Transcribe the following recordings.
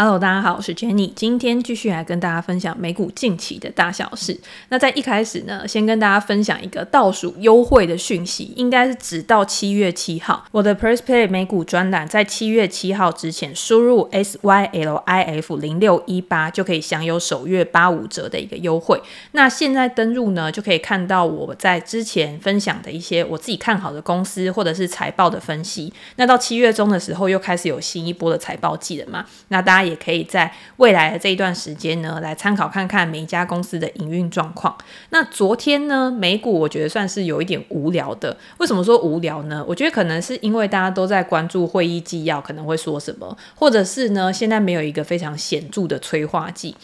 Hello，大家好，我是 Jenny，今天继续来跟大家分享美股近期的大小事。那在一开始呢，先跟大家分享一个倒数优惠的讯息，应该是直到七月七号。我的 Press Play 美股专栏在七月七号之前输入 S Y L I F 零六一八就可以享有首月八五折的一个优惠。那现在登入呢，就可以看到我在之前分享的一些我自己看好的公司或者是财报的分析。那到七月中的时候，又开始有新一波的财报季了嘛？那大家。也可以在未来的这一段时间呢，来参考看看每一家公司的营运状况。那昨天呢，美股我觉得算是有一点无聊的。为什么说无聊呢？我觉得可能是因为大家都在关注会议纪要可能会说什么，或者是呢，现在没有一个非常显著的催化剂。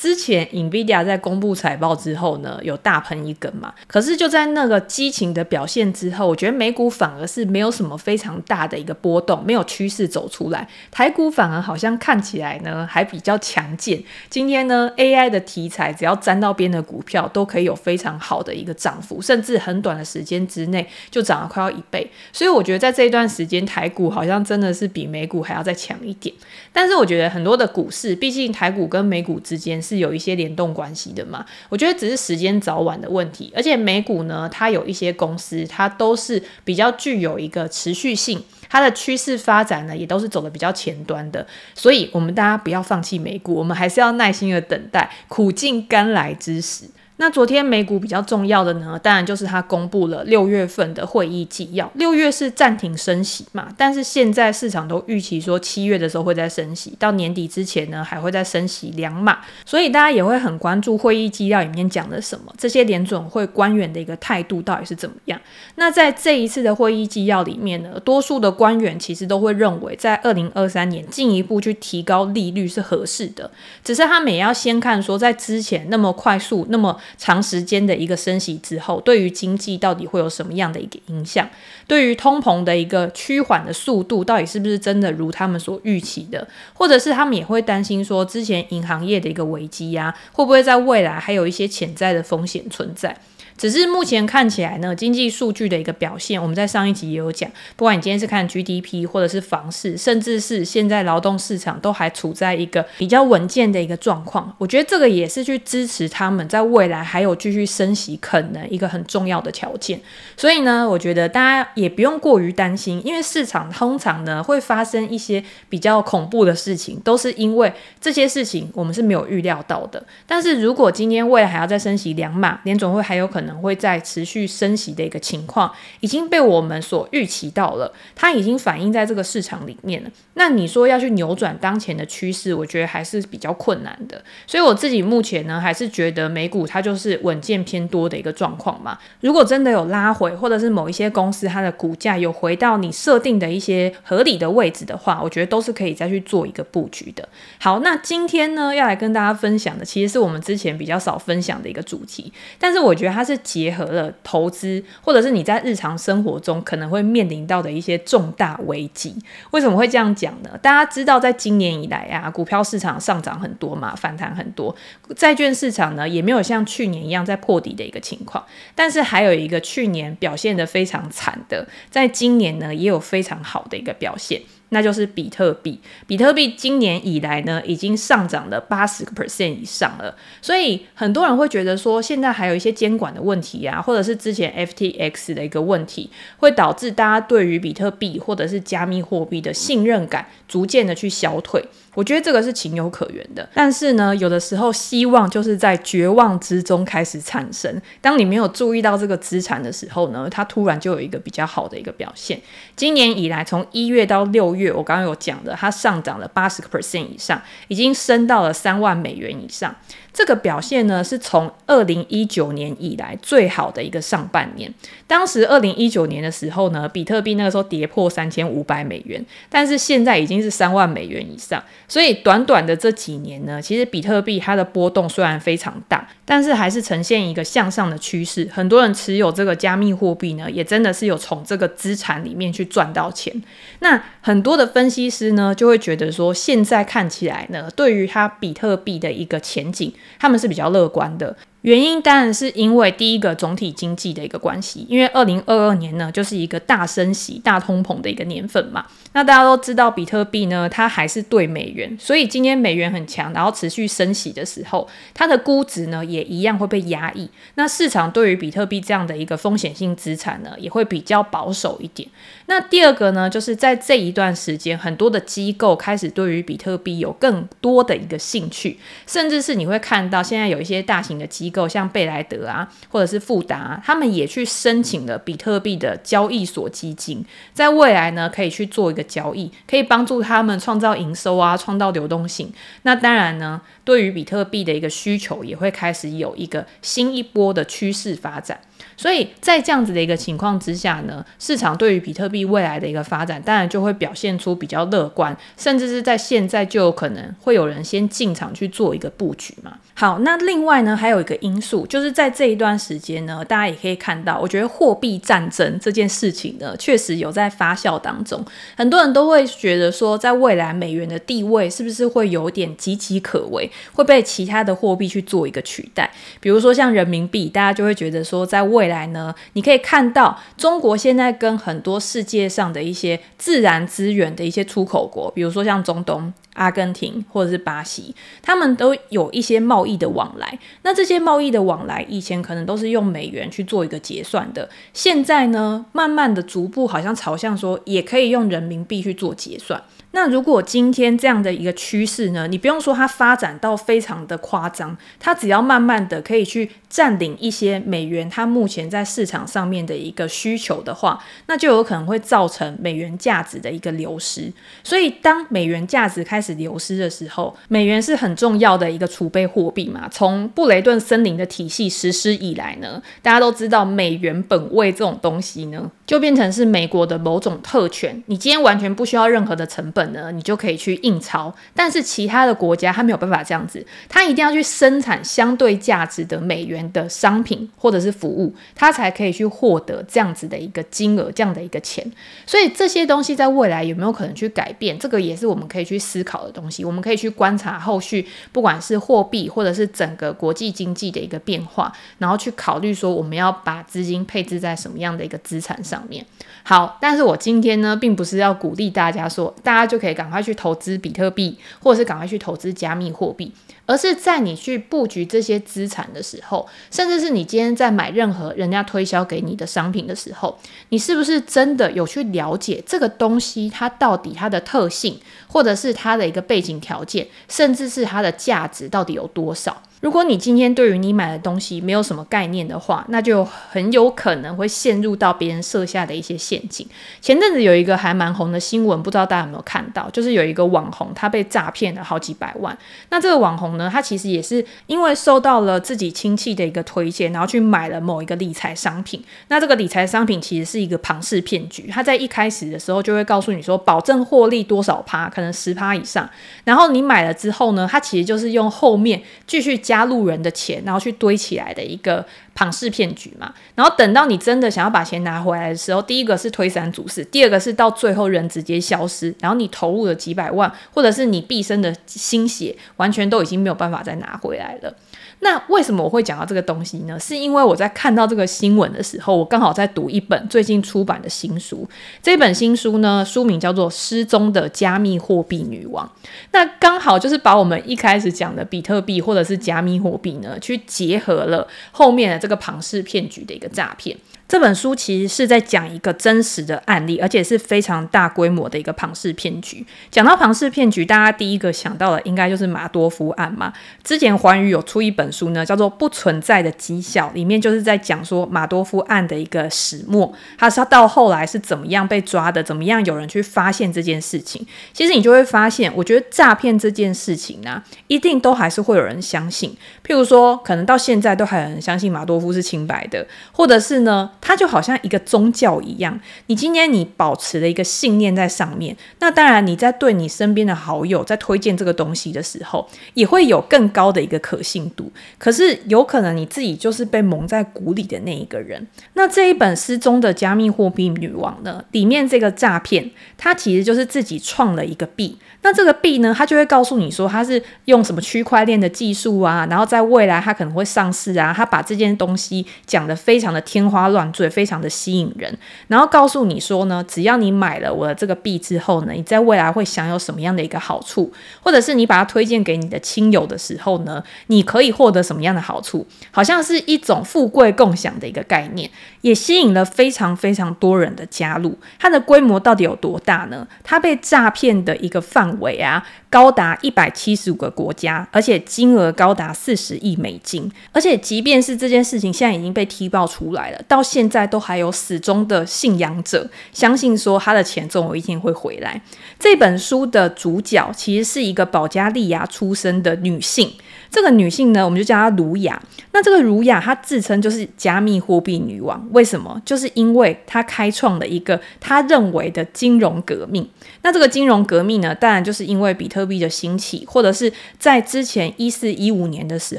之前 Nvidia 在公布财报之后呢，有大喷一根嘛。可是就在那个激情的表现之后，我觉得美股反而是没有什么非常大的一个波动，没有趋势走出来。台股反而好像看起来呢还比较强健。今天呢 AI 的题材只要沾到边的股票都可以有非常好的一个涨幅，甚至很短的时间之内就涨了快要一倍。所以我觉得在这一段时间台股好像真的是比美股还要再强一点。但是我觉得很多的股市，毕竟台股跟美股之间是有一些联动关系的嘛，我觉得只是时间早晚的问题。而且美股呢，它有一些公司，它都是比较具有一个持续性，它的趋势发展呢，也都是走的比较前端的。所以，我们大家不要放弃美股，我们还是要耐心的等待，苦尽甘来之时。那昨天美股比较重要的呢，当然就是它公布了六月份的会议纪要。六月是暂停升息嘛，但是现在市场都预期说七月的时候会再升息，到年底之前呢还会再升息两码，所以大家也会很关注会议纪要里面讲的什么，这些联准会官员的一个态度到底是怎么样。那在这一次的会议纪要里面呢，多数的官员其实都会认为，在二零二三年进一步去提高利率是合适的，只是他们也要先看说在之前那么快速那么。长时间的一个升息之后，对于经济到底会有什么样的一个影响？对于通膨的一个趋缓的速度，到底是不是真的如他们所预期的？或者是他们也会担心说，之前银行业的一个危机呀，会不会在未来还有一些潜在的风险存在？只是目前看起来呢，经济数据的一个表现，我们在上一集也有讲，不管你今天是看 GDP，或者是房市，甚至是现在劳动市场都还处在一个比较稳健的一个状况。我觉得这个也是去支持他们在未来还有继续升息可能一个很重要的条件。所以呢，我觉得大家也不用过于担心，因为市场通常呢会发生一些比较恐怖的事情，都是因为这些事情我们是没有预料到的。但是如果今天未来还要再升息两码，联总会还有可能。能会在持续升息的一个情况已经被我们所预期到了，它已经反映在这个市场里面了。那你说要去扭转当前的趋势，我觉得还是比较困难的。所以我自己目前呢，还是觉得美股它就是稳健偏多的一个状况嘛。如果真的有拉回，或者是某一些公司它的股价有回到你设定的一些合理的位置的话，我觉得都是可以再去做一个布局的。好，那今天呢，要来跟大家分享的，其实是我们之前比较少分享的一个主题，但是我觉得它是。结合了投资，或者是你在日常生活中可能会面临到的一些重大危机。为什么会这样讲呢？大家知道，在今年以来啊，股票市场上涨很多嘛，反弹很多，债券市场呢也没有像去年一样在破底的一个情况。但是还有一个去年表现得非常惨的，在今年呢也有非常好的一个表现。那就是比特币，比特币今年以来呢，已经上涨了八十个 percent 以上了。所以很多人会觉得说，现在还有一些监管的问题啊，或者是之前 FTX 的一个问题，会导致大家对于比特币或者是加密货币的信任感逐渐的去消退。我觉得这个是情有可原的，但是呢，有的时候希望就是在绝望之中开始产生。当你没有注意到这个资产的时候呢，它突然就有一个比较好的一个表现。今年以来，从一月到六月，我刚刚有讲的，它上涨了八十个 percent 以上，已经升到了三万美元以上。这个表现呢，是从二零一九年以来最好的一个上半年。当时二零一九年的时候呢，比特币那个时候跌破三千五百美元，但是现在已经是三万美元以上。所以短短的这几年呢，其实比特币它的波动虽然非常大，但是还是呈现一个向上的趋势。很多人持有这个加密货币呢，也真的是有从这个资产里面去赚到钱。那很多的分析师呢，就会觉得说，现在看起来呢，对于它比特币的一个前景。他们是比较乐观的。原因当然是因为第一个总体经济的一个关系，因为二零二二年呢就是一个大升息、大通膨的一个年份嘛。那大家都知道，比特币呢它还是对美元，所以今天美元很强，然后持续升息的时候，它的估值呢也一样会被压抑。那市场对于比特币这样的一个风险性资产呢，也会比较保守一点。那第二个呢，就是在这一段时间，很多的机构开始对于比特币有更多的一个兴趣，甚至是你会看到现在有一些大型的机构。机构像贝莱德啊，或者是富达，他们也去申请了比特币的交易所基金，在未来呢，可以去做一个交易，可以帮助他们创造营收啊，创造流动性。那当然呢，对于比特币的一个需求也会开始有一个新一波的趋势发展。所以在这样子的一个情况之下呢，市场对于比特币未来的一个发展，当然就会表现出比较乐观，甚至是在现在就有可能会有人先进场去做一个布局嘛。好，那另外呢，还有一个因素，就是在这一段时间呢，大家也可以看到，我觉得货币战争这件事情呢，确实有在发酵当中。很多人都会觉得说，在未来美元的地位是不是会有点岌岌可危，会被其他的货币去做一个取代？比如说像人民币，大家就会觉得说，在未来呢，你可以看到中国现在跟很多世界上的一些自然资源的一些出口国，比如说像中东、阿根廷或者是巴西，他们都有一些贸易的往来。那这些贸易的往来以前可能都是用美元去做一个结算的，现在呢，慢慢的逐步好像朝向说也可以用人民币去做结算。那如果今天这样的一个趋势呢，你不用说它发展到非常的夸张，它只要慢慢的可以去占领一些美元它目前在市场上面的一个需求的话，那就有可能会造成美元价值的一个流失。所以当美元价值开始流失的时候，美元是很重要的一个储备货币嘛。从布雷顿森林的体系实施以来呢，大家都知道美元本位这种东西呢，就变成是美国的某种特权。你今天完全不需要任何的成本。呢，你就可以去印钞，但是其他的国家它没有办法这样子，它一定要去生产相对价值的美元的商品或者是服务，它才可以去获得这样子的一个金额，这样的一个钱。所以这些东西在未来有没有可能去改变？这个也是我们可以去思考的东西。我们可以去观察后续，不管是货币或者是整个国际经济的一个变化，然后去考虑说我们要把资金配置在什么样的一个资产上面。好，但是我今天呢，并不是要鼓励大家说大家。就可以赶快去投资比特币，或者是赶快去投资加密货币，而是在你去布局这些资产的时候，甚至是你今天在买任何人家推销给你的商品的时候，你是不是真的有去了解这个东西它到底它的特性，或者是它的一个背景条件，甚至是它的价值到底有多少？如果你今天对于你买的东西没有什么概念的话，那就很有可能会陷入到别人设下的一些陷阱。前阵子有一个还蛮红的新闻，不知道大家有没有看到？就是有一个网红他被诈骗了好几百万。那这个网红呢，他其实也是因为受到了自己亲戚的一个推荐，然后去买了某一个理财商品。那这个理财商品其实是一个庞氏骗局。他在一开始的时候就会告诉你说，保证获利多少趴，可能十趴以上。然后你买了之后呢，他其实就是用后面继续。加入人的钱，然后去堆起来的一个庞氏骗局嘛。然后等到你真的想要把钱拿回来的时候，第一个是推三阻四，第二个是到最后人直接消失，然后你投入了几百万，或者是你毕生的心血，完全都已经没有办法再拿回来了。那为什么我会讲到这个东西呢？是因为我在看到这个新闻的时候，我刚好在读一本最近出版的新书。这本新书呢，书名叫做《失踪的加密货币女王》。那刚好就是把我们一开始讲的比特币或者是加密货币呢，去结合了后面的这个庞氏骗局的一个诈骗。这本书其实是在讲一个真实的案例，而且是非常大规模的一个庞氏骗局。讲到庞氏骗局，大家第一个想到的应该就是马多夫案嘛。之前环宇有出一本书呢，叫做《不存在的绩效》，里面就是在讲说马多夫案的一个始末，他是到后来是怎么样被抓的，怎么样有人去发现这件事情。其实你就会发现，我觉得诈骗这件事情呢、一定都还是会有人相信。譬如说，可能到现在都还有人相信马多夫是清白的，或者是呢？它就好像一个宗教一样。你今天你保持了一个信念在上面，那当然你在对你身边的好友在推荐这个东西的时候，也会有更高的一个可信度。可是有可能你自己就是被蒙在鼓里的那一个人。那这一本失踪的加密货币女王呢？里面这个诈骗，它其实就是自己创了一个币。那这个币呢，它就会告诉你说，它是用什么区块链的技术啊，然后在未来它可能会上市啊。它把这件东西讲得非常的天花乱坠，非常的吸引人，然后告诉你说呢，只要你买了我的这个币之后呢，你在未来会享有什么样的一个好处，或者是你把它推荐给你的亲友的时候呢，你可以获得什么样的好处，好像是一种富贵共享的一个概念，也吸引了非常非常多人的加入。它的规模到底有多大呢？它被诈骗的一个范围啊，高达一百七十五个国家，而且金额高达四十亿美金。而且，即便是这件事情现在已经被踢爆出来了，到现现在都还有始终的信仰者相信说他的钱总有一天会回来。这本书的主角其实是一个保加利亚出生的女性。这个女性呢，我们就叫她卢雅。那这个卢雅，她自称就是加密货币女王。为什么？就是因为她开创了一个她认为的金融革命。那这个金融革命呢，当然就是因为比特币的兴起，或者是在之前一四一五年的时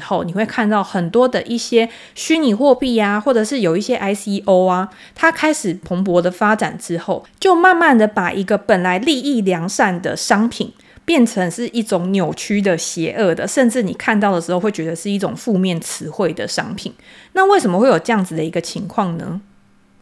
候，你会看到很多的一些虚拟货币啊，或者是有一些 ICO 啊，它开始蓬勃的发展之后，就慢慢的把一个本来利益良善的商品。变成是一种扭曲的、邪恶的，甚至你看到的时候会觉得是一种负面词汇的商品。那为什么会有这样子的一个情况呢？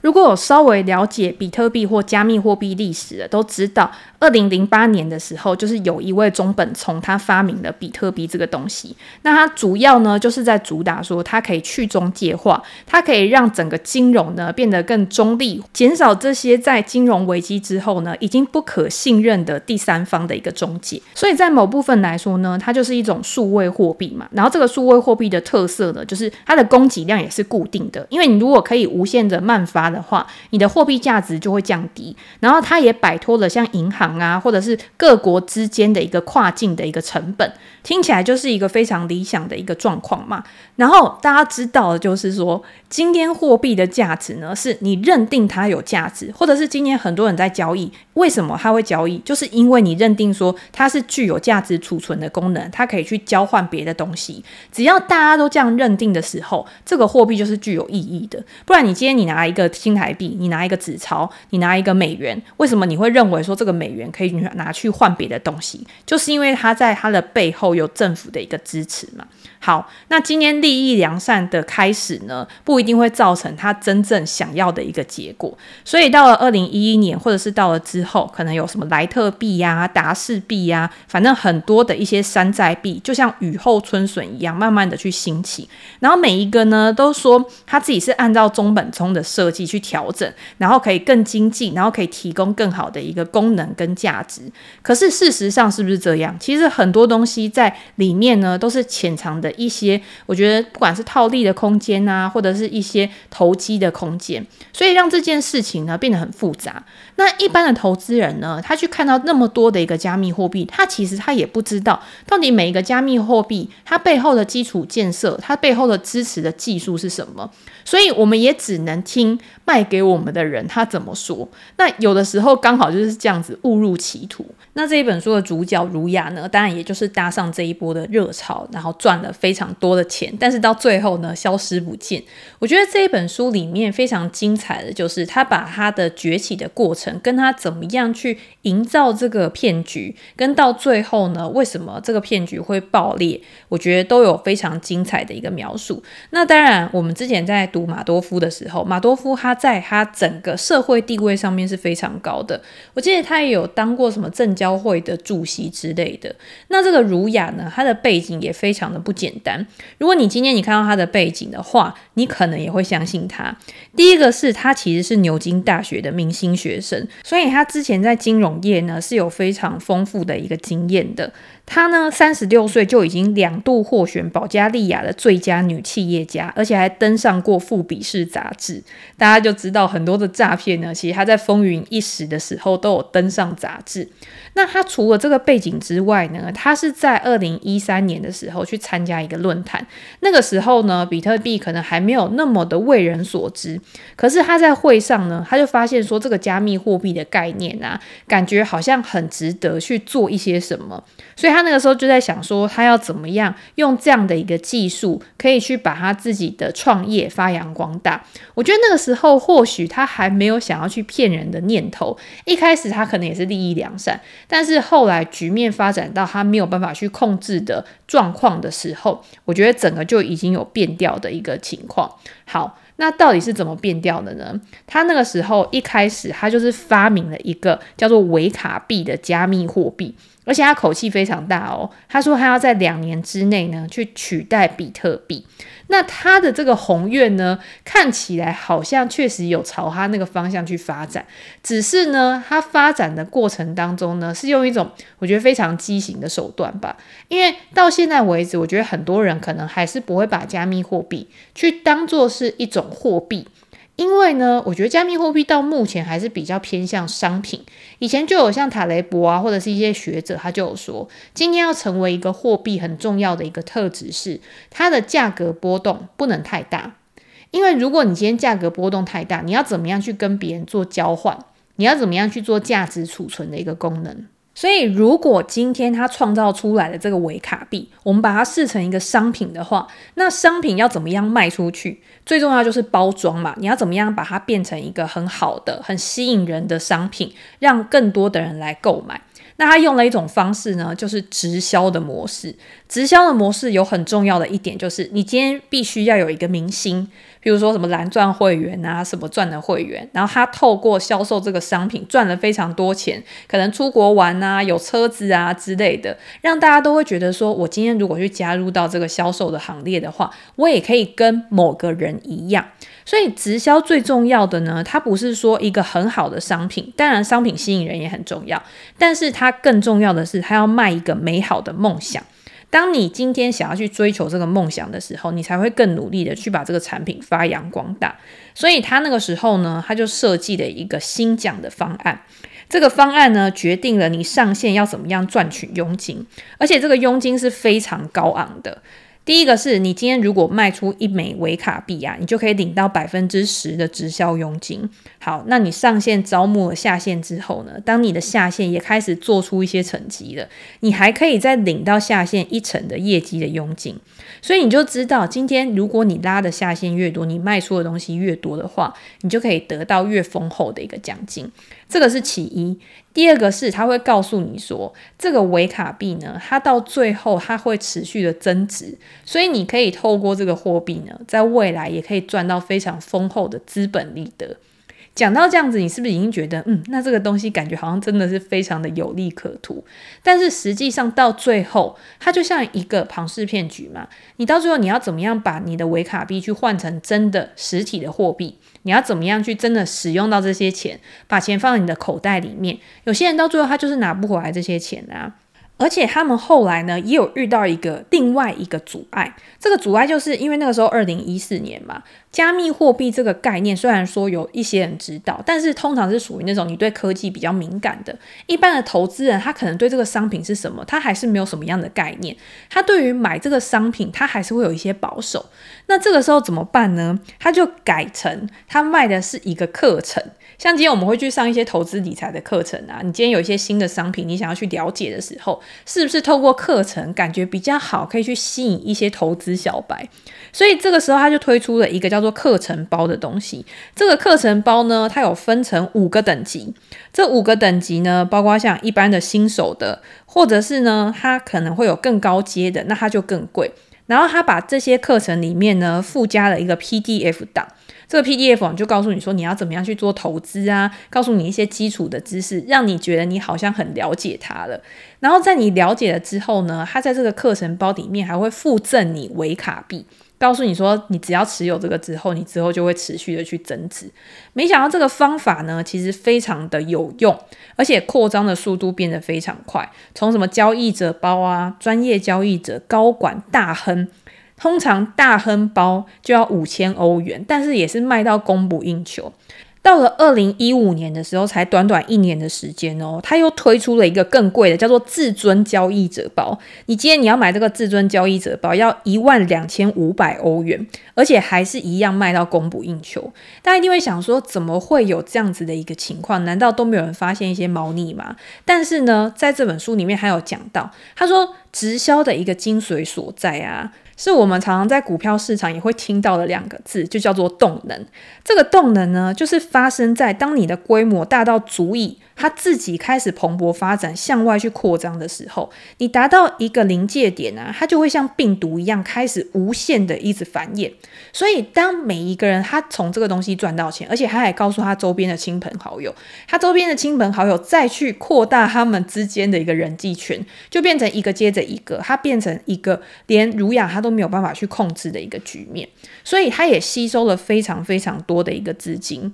如果有稍微了解比特币或加密货币历史的，都知道，二零零八年的时候，就是有一位中本聪，他发明了比特币这个东西。那它主要呢，就是在主打说，它可以去中介化，它可以让整个金融呢变得更中立，减少这些在金融危机之后呢，已经不可信任的第三方的一个中介。所以在某部分来说呢，它就是一种数位货币嘛。然后这个数位货币的特色呢，就是它的供给量也是固定的，因为你如果可以无限的慢发。的话，你的货币价值就会降低，然后它也摆脱了像银行啊，或者是各国之间的一个跨境的一个成本，听起来就是一个非常理想的一个状况嘛。然后大家知道的就是说，今天货币的价值呢，是你认定它有价值，或者是今天很多人在交易，为什么他会交易？就是因为你认定说它是具有价值储存的功能，它可以去交换别的东西。只要大家都这样认定的时候，这个货币就是具有意义的。不然你今天你拿一个。新台币，你拿一个纸钞，你拿一个美元，为什么你会认为说这个美元可以拿去换别的东西？就是因为它在它的背后有政府的一个支持嘛。好，那今天利益良善的开始呢，不一定会造成他真正想要的一个结果。所以到了二零一一年，或者是到了之后，可能有什么莱特币呀、达士币呀，反正很多的一些山寨币，就像雨后春笋一样，慢慢的去兴起。然后每一个呢，都说他自己是按照中本聪的设计去调整，然后可以更经济，然后可以提供更好的一个功能跟价值。可是事实上是不是这样？其实很多东西在里面呢，都是潜藏的。一些我觉得不管是套利的空间啊，或者是一些投机的空间，所以让这件事情呢变得很复杂。那一般的投资人呢，他去看到那么多的一个加密货币，他其实他也不知道到底每一个加密货币它背后的基础建设，它背后的支持的技术是什么。所以我们也只能听卖给我们的人他怎么说。那有的时候刚好就是这样子误入歧途。那这一本书的主角儒雅呢，当然也就是搭上这一波的热潮，然后赚了非常多的钱，但是到最后呢，消失不见。我觉得这一本书里面非常精彩的就是他把他的崛起的过程，跟他怎么样去营造这个骗局，跟到最后呢，为什么这个骗局会爆裂，我觉得都有非常精彩的一个描述。那当然，我们之前在读马多夫的时候，马多夫他在他整个社会地位上面是非常高的。我记得他也有当过什么政教会的主席之类的。那这个儒雅呢，他的背景也非常的不简单。如果你今天你看到他的背景的话，你可能也会相信他。第一个是他其实是牛津大学的明星学生，所以他之前在金融业呢是有非常丰富的一个经验的。她呢，三十六岁就已经两度获选保加利亚的最佳女企业家，而且还登上过富比士杂志。大家就知道很多的诈骗呢，其实她在风云一时的时候都有登上杂志。那他除了这个背景之外呢，他是在二零一三年的时候去参加一个论坛，那个时候呢，比特币可能还没有那么的为人所知，可是他在会上呢，他就发现说这个加密货币的概念啊，感觉好像很值得去做一些什么，所以他那个时候就在想说，他要怎么样用这样的一个技术，可以去把他自己的创业发扬光大。我觉得那个时候或许他还没有想要去骗人的念头，一开始他可能也是利益良善，但是后来局面发展到他没有办法去控制的状况的时候，我觉得整个就已经有变调的一个情况。好。那到底是怎么变调的呢？他那个时候一开始，他就是发明了一个叫做维卡币的加密货币。而且他口气非常大哦，他说他要在两年之内呢去取代比特币。那他的这个宏愿呢，看起来好像确实有朝他那个方向去发展，只是呢，他发展的过程当中呢，是用一种我觉得非常畸形的手段吧。因为到现在为止，我觉得很多人可能还是不会把加密货币去当作是一种货币。因为呢，我觉得加密货币到目前还是比较偏向商品。以前就有像塔雷伯啊，或者是一些学者，他就有说，今天要成为一个货币很重要的一个特质是，它的价格波动不能太大。因为如果你今天价格波动太大，你要怎么样去跟别人做交换？你要怎么样去做价值储存的一个功能？所以，如果今天他创造出来的这个维卡币，我们把它视成一个商品的话，那商品要怎么样卖出去？最重要就是包装嘛，你要怎么样把它变成一个很好的、很吸引人的商品，让更多的人来购买。那他用了一种方式呢，就是直销的模式。直销的模式有很重要的一点，就是你今天必须要有一个明星。比如说什么蓝钻会员啊，什么钻的会员，然后他透过销售这个商品赚了非常多钱，可能出国玩啊，有车子啊之类的，让大家都会觉得说，我今天如果去加入到这个销售的行列的话，我也可以跟某个人一样。所以直销最重要的呢，它不是说一个很好的商品，当然商品吸引人也很重要，但是它更重要的是，它要卖一个美好的梦想。当你今天想要去追求这个梦想的时候，你才会更努力的去把这个产品发扬光大。所以他那个时候呢，他就设计了一个新奖的方案。这个方案呢，决定了你上线要怎么样赚取佣金，而且这个佣金是非常高昂的。第一个是你今天如果卖出一枚维卡币啊，你就可以领到百分之十的直销佣金。好，那你上线招募了下线之后呢，当你的下线也开始做出一些成绩了，你还可以再领到下线一成的业绩的佣金。所以你就知道，今天如果你拉的下线越多，你卖出的东西越多的话，你就可以得到越丰厚的一个奖金。这个是其一。第二个是，他会告诉你说，这个维卡币呢，它到最后它会持续的增值，所以你可以透过这个货币呢，在未来也可以赚到非常丰厚的资本利得。讲到这样子，你是不是已经觉得，嗯，那这个东西感觉好像真的是非常的有利可图？但是实际上到最后，它就像一个庞氏骗局嘛。你到最后你要怎么样把你的维卡币去换成真的实体的货币？你要怎么样去真的使用到这些钱，把钱放在你的口袋里面？有些人到最后他就是拿不回来这些钱啊。而且他们后来呢，也有遇到一个另外一个阻碍。这个阻碍就是因为那个时候二零一四年嘛，加密货币这个概念虽然说有一些人知道，但是通常是属于那种你对科技比较敏感的，一般的投资人他可能对这个商品是什么，他还是没有什么样的概念。他对于买这个商品，他还是会有一些保守。那这个时候怎么办呢？他就改成他卖的是一个课程。像今天我们会去上一些投资理财的课程啊，你今天有一些新的商品，你想要去了解的时候，是不是透过课程感觉比较好，可以去吸引一些投资小白？所以这个时候他就推出了一个叫做课程包的东西。这个课程包呢，它有分成五个等级，这五个等级呢，包括像一般的新手的，或者是呢，它可能会有更高阶的，那它就更贵。然后他把这些课程里面呢，附加了一个 PDF 档。这个 PDF 就告诉你说你要怎么样去做投资啊，告诉你一些基础的知识，让你觉得你好像很了解它了。然后在你了解了之后呢，它在这个课程包里面还会附赠你维卡币，告诉你说你只要持有这个之后，你之后就会持续的去增值。没想到这个方法呢，其实非常的有用，而且扩张的速度变得非常快。从什么交易者包啊，专业交易者、高管、大亨。通常大亨包就要五千欧元，但是也是卖到供不应求。到了二零一五年的时候，才短短一年的时间哦，他又推出了一个更贵的，叫做至尊交易者包。你今天你要买这个至尊交易者包，要一万两千五百欧元，而且还是一样卖到供不应求。大家一定会想说，怎么会有这样子的一个情况？难道都没有人发现一些猫腻吗？但是呢，在这本书里面还有讲到，他说直销的一个精髓所在啊。是我们常常在股票市场也会听到的两个字，就叫做动能。这个动能呢，就是发生在当你的规模大到足以。它自己开始蓬勃发展，向外去扩张的时候，你达到一个临界点啊，它就会像病毒一样开始无限的一直繁衍。所以，当每一个人他从这个东西赚到钱，而且他还告诉他周边的亲朋好友，他周边的亲朋好友再去扩大他们之间的一个人际圈，就变成一个接着一个，它变成一个连儒雅他都没有办法去控制的一个局面。所以，他也吸收了非常非常多的一个资金。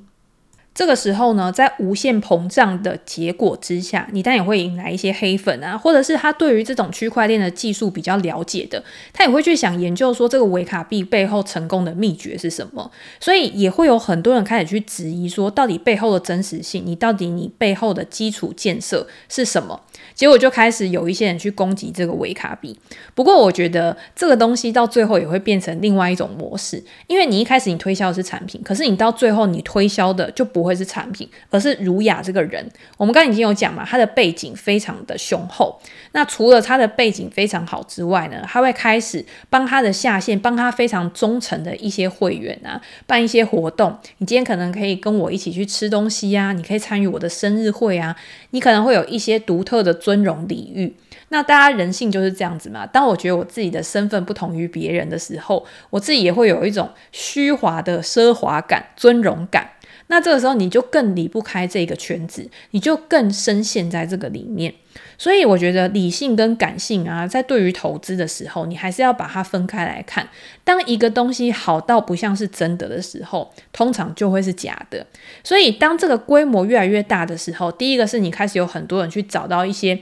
这个时候呢，在无限膨胀的结果之下，你当然也会引来一些黑粉啊，或者是他对于这种区块链的技术比较了解的，他也会去想研究说这个维卡币背后成功的秘诀是什么。所以也会有很多人开始去质疑说，到底背后的真实性，你到底你背后的基础建设是什么？结果就开始有一些人去攻击这个维卡币。不过我觉得这个东西到最后也会变成另外一种模式，因为你一开始你推销的是产品，可是你到最后你推销的就不会是产品，而是儒雅这个人。我们刚刚已经有讲嘛，他的背景非常的雄厚。那除了他的背景非常好之外呢，他会开始帮他的下线，帮他非常忠诚的一些会员啊，办一些活动。你今天可能可以跟我一起去吃东西呀，你可以参与我的生日会啊，你可能会有一些独特的尊荣礼遇。那大家人性就是这样子嘛。当我觉得我自己的身份不同于别人的时候，我自己也会有一种虚华的奢华感、尊荣感。那这个时候你就更离不开这个圈子，你就更深陷在这个里面。所以我觉得理性跟感性啊，在对于投资的时候，你还是要把它分开来看。当一个东西好到不像是真的的时候，通常就会是假的。所以当这个规模越来越大的时候，第一个是你开始有很多人去找到一些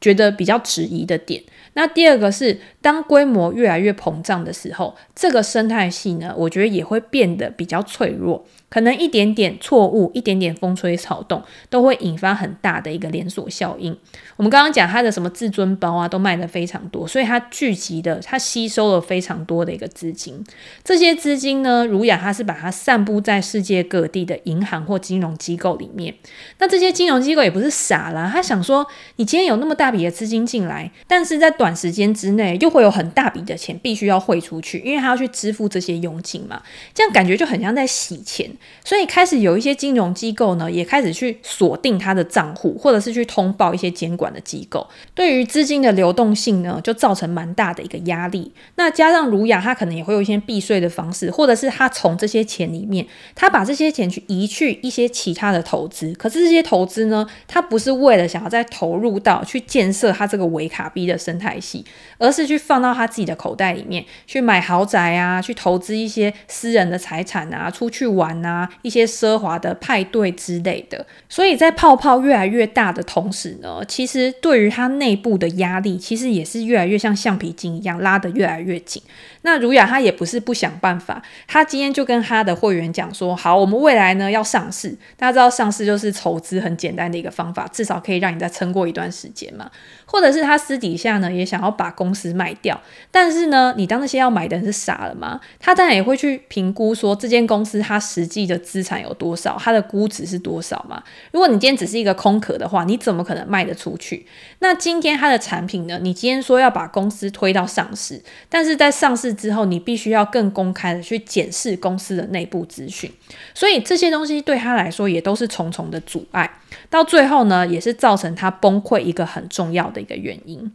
觉得比较质疑的点。那第二个是当规模越来越膨胀的时候，这个生态系呢，我觉得也会变得比较脆弱。可能一点点错误，一点点风吹草动，都会引发很大的一个连锁效应。我们刚刚讲它的什么至尊包啊，都卖得非常多，所以它聚集的，它吸收了非常多的一个资金。这些资金呢，儒雅它是把它散布在世界各地的银行或金融机构里面。那这些金融机构也不是傻啦，他想说，你今天有那么大笔的资金进来，但是在短时间之内又会有很大笔的钱必须要汇出去，因为他要去支付这些佣金嘛。这样感觉就很像在洗钱。所以开始有一些金融机构呢，也开始去锁定他的账户，或者是去通报一些监管的机构。对于资金的流动性呢，就造成蛮大的一个压力。那加上儒雅，他可能也会有一些避税的方式，或者是他从这些钱里面，他把这些钱去移去一些其他的投资。可是这些投资呢，他不是为了想要再投入到去建设他这个维卡币的生态系，而是去放到他自己的口袋里面去买豪宅啊，去投资一些私人的财产啊，出去玩啊。一些奢华的派对之类的，所以在泡泡越来越大的同时呢，其实对于它内部的压力，其实也是越来越像橡皮筋一样拉得越来越紧。那儒雅他也不是不想办法，他今天就跟他的会员讲说：好，我们未来呢要上市，大家知道上市就是筹资很简单的一个方法，至少可以让你再撑过一段时间嘛。或者是他私底下呢也想要把公司卖掉，但是呢，你当那些要买的人是傻了吗？他当然也会去评估说这间公司它实际的资产有多少，它的估值是多少嘛。如果你今天只是一个空壳的话，你怎么可能卖得出去？那今天它的产品呢？你今天说要把公司推到上市，但是在上市。之后，你必须要更公开的去检视公司的内部资讯，所以这些东西对他来说也都是重重的阻碍，到最后呢，也是造成他崩溃一个很重要的一个原因。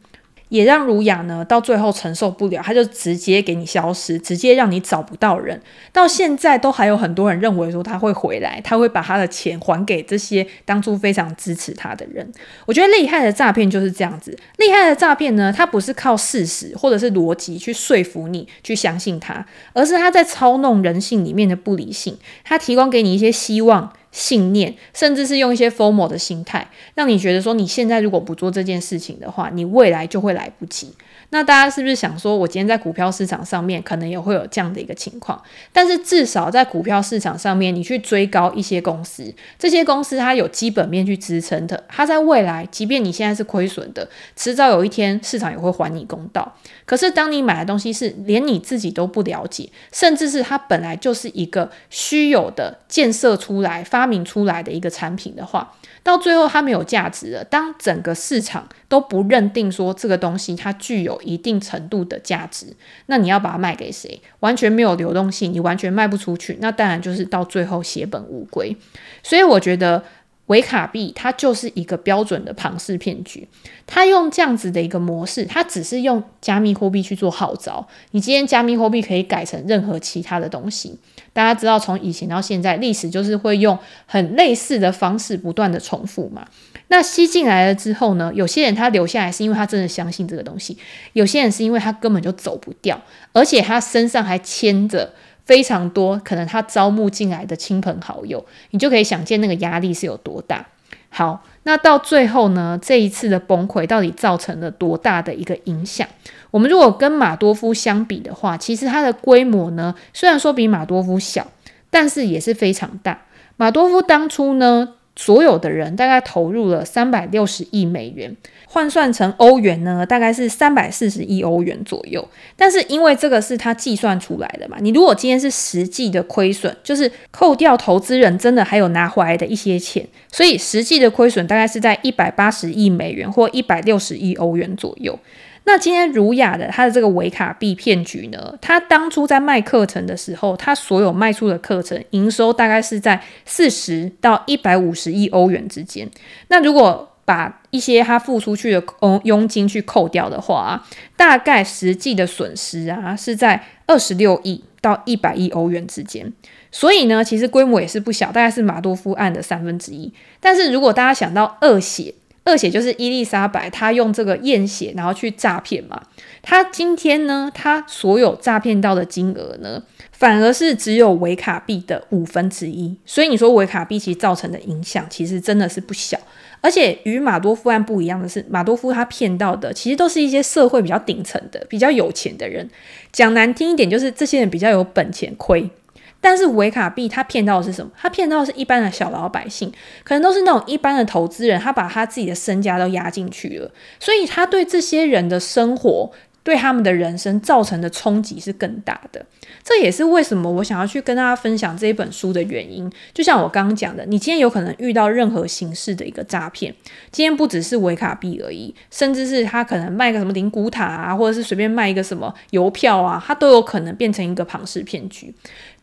也让儒雅呢到最后承受不了，他就直接给你消失，直接让你找不到人。到现在都还有很多人认为说他会回来，他会把他的钱还给这些当初非常支持他的人。我觉得厉害的诈骗就是这样子，厉害的诈骗呢，他不是靠事实或者是逻辑去说服你去相信他，而是他在操弄人性里面的不理性，他提供给你一些希望。信念，甚至是用一些 formal 的心态，让你觉得说你现在如果不做这件事情的话，你未来就会来不及。那大家是不是想说，我今天在股票市场上面可能也会有这样的一个情况？但是至少在股票市场上面，你去追高一些公司，这些公司它有基本面去支撑的，它在未来，即便你现在是亏损的，迟早有一天市场也会还你公道。可是当你买的东西是连你自己都不了解，甚至是它本来就是一个虚有的建设出来、发明出来的一个产品的话，到最后它没有价值了。当整个市场都不认定说这个东西它具有一定程度的价值，那你要把它卖给谁？完全没有流动性，你完全卖不出去，那当然就是到最后血本无归。所以我觉得。维卡币它就是一个标准的庞氏骗局，它用这样子的一个模式，它只是用加密货币去做号召。你今天加密货币可以改成任何其他的东西，大家知道从以前到现在，历史就是会用很类似的方式不断的重复嘛。那吸进来了之后呢，有些人他留下来是因为他真的相信这个东西，有些人是因为他根本就走不掉，而且他身上还牵着。非常多，可能他招募进来的亲朋好友，你就可以想见那个压力是有多大。好，那到最后呢，这一次的崩溃到底造成了多大的一个影响？我们如果跟马多夫相比的话，其实它的规模呢，虽然说比马多夫小，但是也是非常大。马多夫当初呢，所有的人大概投入了三百六十亿美元。换算成欧元呢，大概是三百四十亿欧元左右。但是因为这个是他计算出来的嘛，你如果今天是实际的亏损，就是扣掉投资人真的还有拿回来的一些钱，所以实际的亏损大概是在一百八十亿美元或一百六十亿欧元左右。那今天儒雅的他的这个维卡币骗局呢，他当初在卖课程的时候，他所有卖出的课程营收大概是在四十到一百五十亿欧元之间。那如果把一些他付出去的佣佣金去扣掉的话，大概实际的损失啊是在二十六亿到一百亿欧元之间。所以呢，其实规模也是不小，大概是马多夫案的三分之一。但是如果大家想到恶血，恶血就是伊丽莎白，她用这个验血然后去诈骗嘛。她今天呢，她所有诈骗到的金额呢，反而是只有维卡币的五分之一。所以你说维卡币其实造成的影响，其实真的是不小。而且与马多夫案不一样的是，马多夫他骗到的其实都是一些社会比较顶层的、比较有钱的人。讲难听一点，就是这些人比较有本钱亏。但是维卡币他骗到的是什么？他骗到的是一般的小老百姓，可能都是那种一般的投资人，他把他自己的身家都押进去了，所以他对这些人的生活。对他们的人生造成的冲击是更大的，这也是为什么我想要去跟大家分享这一本书的原因。就像我刚刚讲的，你今天有可能遇到任何形式的一个诈骗，今天不只是维卡币而已，甚至是他可能卖个什么灵骨塔啊，或者是随便卖一个什么邮票啊，它都有可能变成一个庞氏骗局。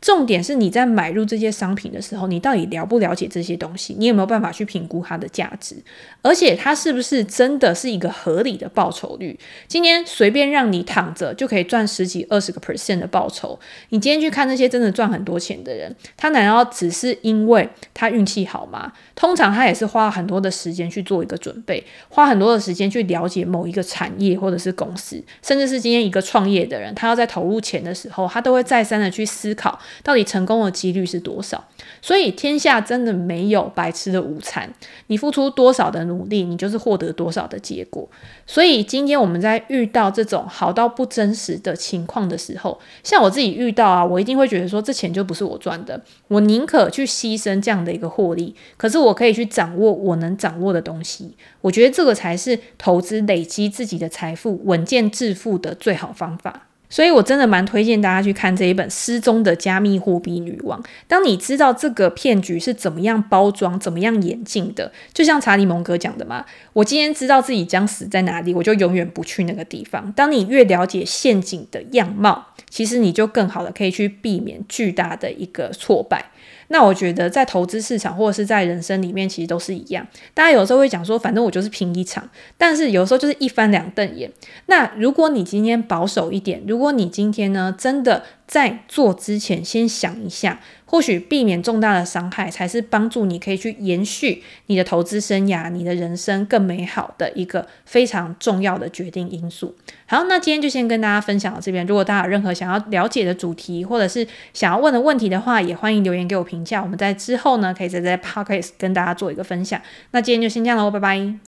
重点是你在买入这些商品的时候，你到底了不了解这些东西？你有没有办法去评估它的价值？而且它是不是真的是一个合理的报酬率？今天随便让你躺着就可以赚十几、二十个 percent 的报酬，你今天去看那些真的赚很多钱的人，他难道只是因为他运气好吗？通常他也是花很多的时间去做一个准备，花很多的时间去了解某一个产业或者是公司，甚至是今天一个创业的人，他要在投入钱的时候，他都会再三的去思考。到底成功的几率是多少？所以天下真的没有白吃的午餐。你付出多少的努力，你就是获得多少的结果。所以今天我们在遇到这种好到不真实的情况的时候，像我自己遇到啊，我一定会觉得说，这钱就不是我赚的，我宁可去牺牲这样的一个获利，可是我可以去掌握我能掌握的东西。我觉得这个才是投资累积自己的财富、稳健致富的最好方法。所以，我真的蛮推荐大家去看这一本《失踪的加密货币女王》。当你知道这个骗局是怎么样包装、怎么样演进的，就像查理蒙哥讲的嘛，我今天知道自己将死在哪里，我就永远不去那个地方。当你越了解陷阱的样貌，其实你就更好的可以去避免巨大的一个挫败。那我觉得在投资市场或者是在人生里面，其实都是一样。大家有时候会讲说，反正我就是拼一场，但是有时候就是一翻两瞪眼。那如果你今天保守一点，如如果你今天呢，真的在做之前先想一下，或许避免重大的伤害，才是帮助你可以去延续你的投资生涯、你的人生更美好的一个非常重要的决定因素。好，那今天就先跟大家分享到这边。如果大家有任何想要了解的主题，或者是想要问的问题的话，也欢迎留言给我评价。我们在之后呢，可以再在 Podcast 跟大家做一个分享。那今天就先这样喽，拜拜。